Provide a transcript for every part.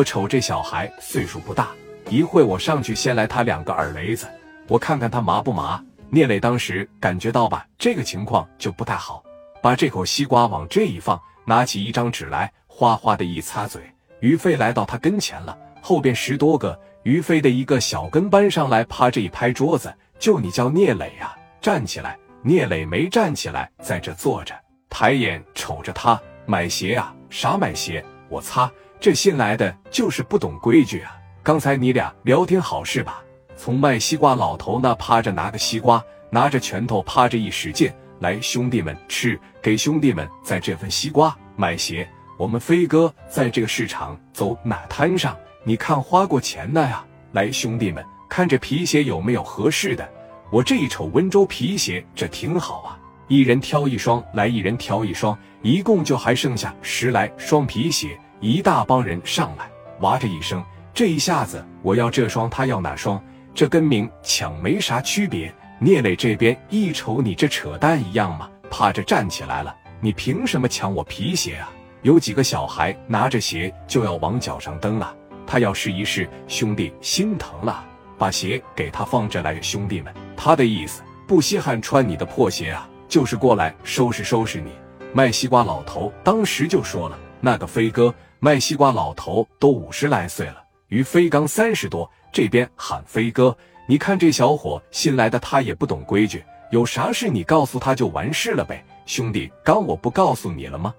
我瞅这小孩岁数不大，一会我上去先来他两个耳雷子，我看看他麻不麻。聂磊当时感觉到吧，这个情况就不太好，把这口西瓜往这一放，拿起一张纸来，哗哗的一擦嘴。于飞来到他跟前了，后边十多个于飞的一个小跟班上来，趴着一拍桌子，就你叫聂磊呀，站起来！聂磊没站起来，在这坐着，抬眼瞅着他买鞋啊，啥买鞋？我擦，这新来的就是不懂规矩啊！刚才你俩聊天好是吧？从卖西瓜老头那趴着拿个西瓜，拿着拳头趴着一使劲，来兄弟们吃，给兄弟们在这份西瓜买鞋。我们飞哥在这个市场走哪摊上？你看花过钱的呀！来，兄弟们，看这皮鞋有没有合适的？我这一瞅温州皮鞋，这挺好啊！一人挑一双，来，一人挑一双，一共就还剩下十来双皮鞋。一大帮人上来，哇这一声，这一下子我要这双，他要那双，这跟明抢没啥区别。聂磊这边一瞅，你这扯淡一样嘛？趴着站起来了，你凭什么抢我皮鞋啊？有几个小孩拿着鞋就要往脚上蹬了，他要试一试，兄弟心疼了，把鞋给他放这来，兄弟们，他的意思不稀罕穿你的破鞋啊，就是过来收拾收拾你。卖西瓜老头当时就说了，那个飞哥卖西瓜老头都五十来岁了，于飞刚三十多，这边喊飞哥，你看这小伙新来的，他也不懂规矩，有啥事你告诉他就完事了呗，兄弟，刚我不告诉你了吗？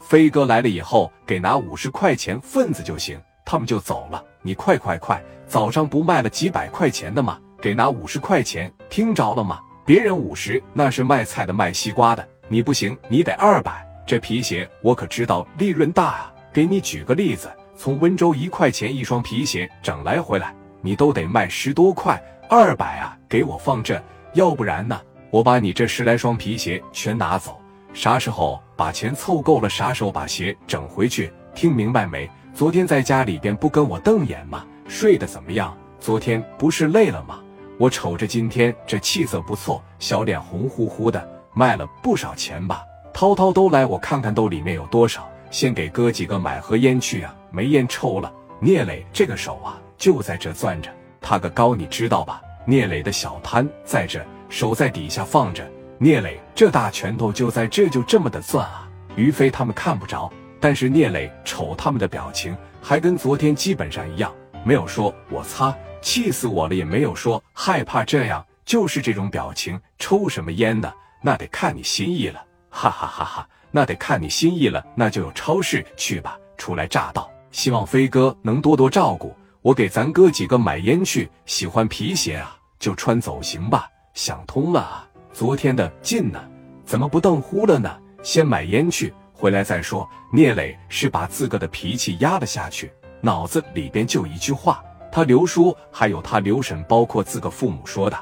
飞哥来了以后，给拿五十块钱份子就行，他们就走了。你快快快，早上不卖了几百块钱的吗？给拿五十块钱，听着了吗？别人五十那是卖菜的卖西瓜的，你不行，你得二百。这皮鞋我可知道利润大啊，给你举个例子，从温州一块钱一双皮鞋整来回来，你都得卖十多块，二百啊，给我放这，要不然呢，我把你这十来双皮鞋全拿走。啥时候把钱凑够了，啥时候把鞋整回去，听明白没？昨天在家里边不跟我瞪眼吗？睡得怎么样？昨天不是累了吗？我瞅着今天这气色不错，小脸红乎乎的，卖了不少钱吧？涛涛都来，我看看兜里面有多少，先给哥几个买盒烟去啊！没烟抽了。聂磊这个手啊，就在这攥着，他个高你知道吧？聂磊的小摊在这，手在底下放着。聂磊这大拳头就在这，就这么的攥啊！于飞他们看不着，但是聂磊瞅他们的表情，还跟昨天基本上一样，没有说“我擦，气死我了”，也没有说害怕，这样就是这种表情。抽什么烟呢？那得看你心意了，哈哈哈哈！那得看你心意了，那就有超市去吧。初来乍到，希望飞哥能多多照顾我，给咱哥几个买烟去。喜欢皮鞋啊，就穿走行吧。想通了啊。昨天的劲呢，怎么不瞪呼了呢？先买烟去，回来再说。聂磊是把自个的脾气压了下去，脑子里边就一句话：他刘叔还有他刘婶，包括自个父母说的，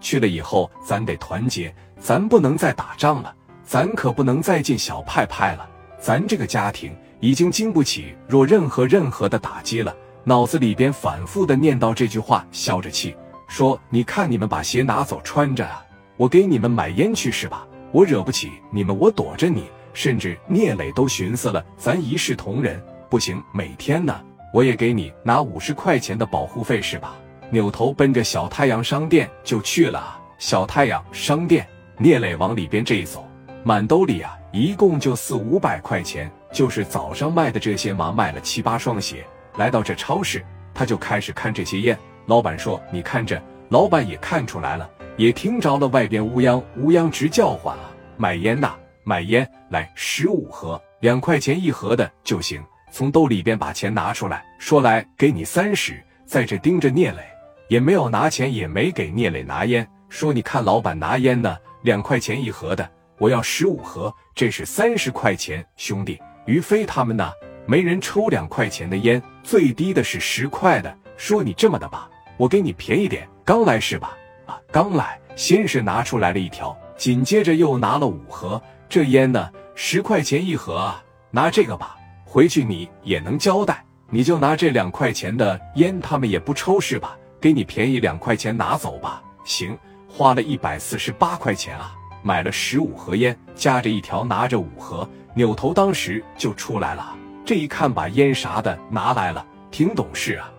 去了以后咱得团结，咱不能再打仗了，咱可不能再进小派派了。咱这个家庭已经经不起若任何任何的打击了。脑子里边反复的念叨这句话，消着气说：“你看你们把鞋拿走穿着啊。”我给你们买烟去是吧？我惹不起你们，我躲着你。甚至聂磊都寻思了，咱一视同仁，不行，每天呢，我也给你拿五十块钱的保护费是吧？扭头奔着小太阳商店就去了。小太阳商店，聂磊往里边这一走，满兜里啊，一共就四五百块钱，就是早上卖的这些嘛，卖了七八双鞋。来到这超市，他就开始看这些烟。老板说：“你看这。”老板也看出来了。也听着了，外边乌泱乌泱直叫唤啊！买烟呐，买烟来十五盒，两块钱一盒的就行。从兜里边把钱拿出来，说来给你三十。在这盯着聂磊，也没有拿钱，也没给聂磊拿烟，说你看老板拿烟呢，两块钱一盒的，我要十五盒，这是三十块钱。兄弟，于飞他们呢，没人抽两块钱的烟，最低的是十块的。说你这么的吧，我给你便宜点，刚来是吧？啊，刚来，先是拿出来了一条，紧接着又拿了五盒。这烟呢，十块钱一盒啊，拿这个吧，回去你也能交代。你就拿这两块钱的烟，他们也不抽是吧？给你便宜两块钱，拿走吧。行，花了一百四十八块钱啊，买了十五盒烟，夹着一条，拿着五盒，扭头当时就出来了。这一看把烟啥的拿来了，挺懂事啊。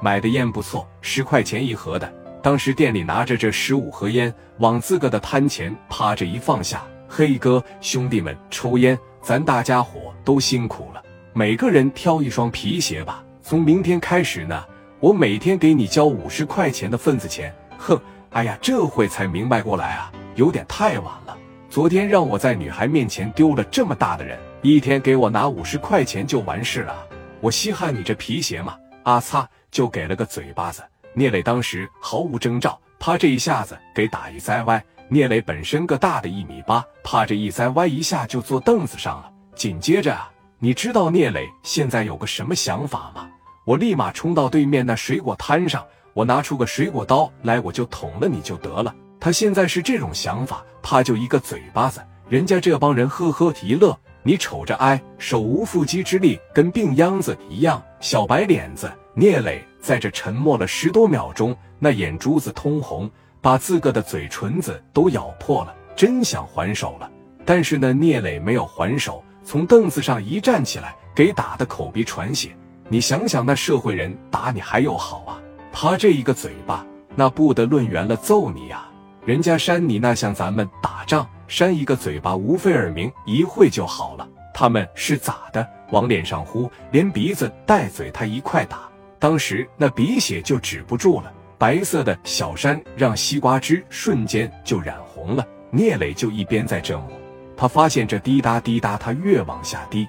买的烟不错，十块钱一盒的。当时店里拿着这十五盒烟，往自个的摊前趴着一放下。黑哥，兄弟们抽烟，咱大家伙都辛苦了。每个人挑一双皮鞋吧。从明天开始呢，我每天给你交五十块钱的份子钱。哼，哎呀，这会才明白过来啊，有点太晚了。昨天让我在女孩面前丢了这么大的人，一天给我拿五十块钱就完事了。我稀罕你这皮鞋吗？啊擦！就给了个嘴巴子，聂磊当时毫无征兆，啪这一下子给打一栽歪。聂磊本身个大的一米八，啪这一栽歪一下就坐凳子上了。紧接着啊，你知道聂磊现在有个什么想法吗？我立马冲到对面那水果摊上，我拿出个水果刀来，我就捅了你就得了。他现在是这种想法，怕就一个嘴巴子，人家这帮人呵呵一乐，你瞅着哎，手无缚鸡之力，跟病秧子一样，小白脸子。聂磊在这沉默了十多秒钟，那眼珠子通红，把自个的嘴唇子都咬破了，真想还手了。但是呢，聂磊没有还手，从凳子上一站起来，给打的口鼻传血。你想想，那社会人打你还有好啊？啪这一个嘴巴，那不得论圆了揍你呀！人家扇你那像咱们打仗扇一个嘴巴，无非耳鸣一会就好了。他们是咋的？往脸上呼，连鼻子带嘴他一块打。当时那鼻血就止不住了，白色的小山让西瓜汁瞬间就染红了。聂磊就一边在这抹，他发现这滴答滴答，他越往下滴，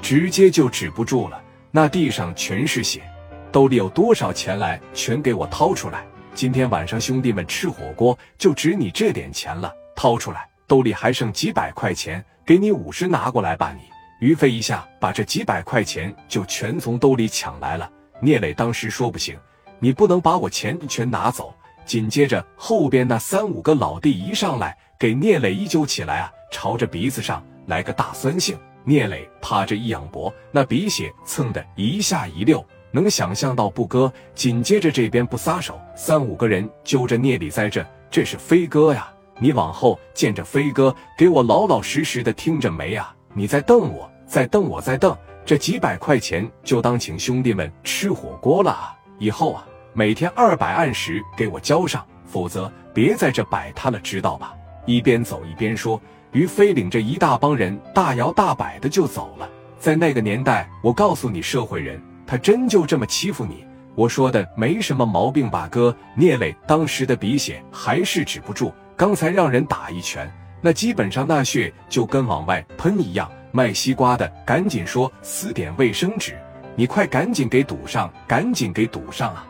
直接就止不住了。那地上全是血，兜里有多少钱来，全给我掏出来。今天晚上兄弟们吃火锅就值你这点钱了，掏出来，兜里还剩几百块钱，给你五十拿过来吧。你于飞一下把这几百块钱就全从兜里抢来了。聂磊当时说：“不行，你不能把我钱全拿走。”紧接着，后边那三五个老弟一上来，给聂磊一揪起来啊，朝着鼻子上来个大酸性。聂磊趴着一仰脖，那鼻血蹭的一下一溜，能想象到不哥？紧接着这边不撒手，三五个人揪着聂里在这，这是飞哥呀！你往后见着飞哥，给我老老实实的听着没啊？你再瞪我，再瞪我，再瞪。这几百块钱就当请兄弟们吃火锅了啊！以后啊，每天二百按时给我交上，否则别在这摆摊了，知道吧？一边走一边说，于飞领着一大帮人大摇大摆的就走了。在那个年代，我告诉你，社会人他真就这么欺负你？我说的没什么毛病吧，哥？聂磊当时的鼻血还是止不住，刚才让人打一拳，那基本上那血就跟往外喷一样。卖西瓜的赶紧说：“撕点卫生纸，你快赶紧给堵上，赶紧给堵上啊！”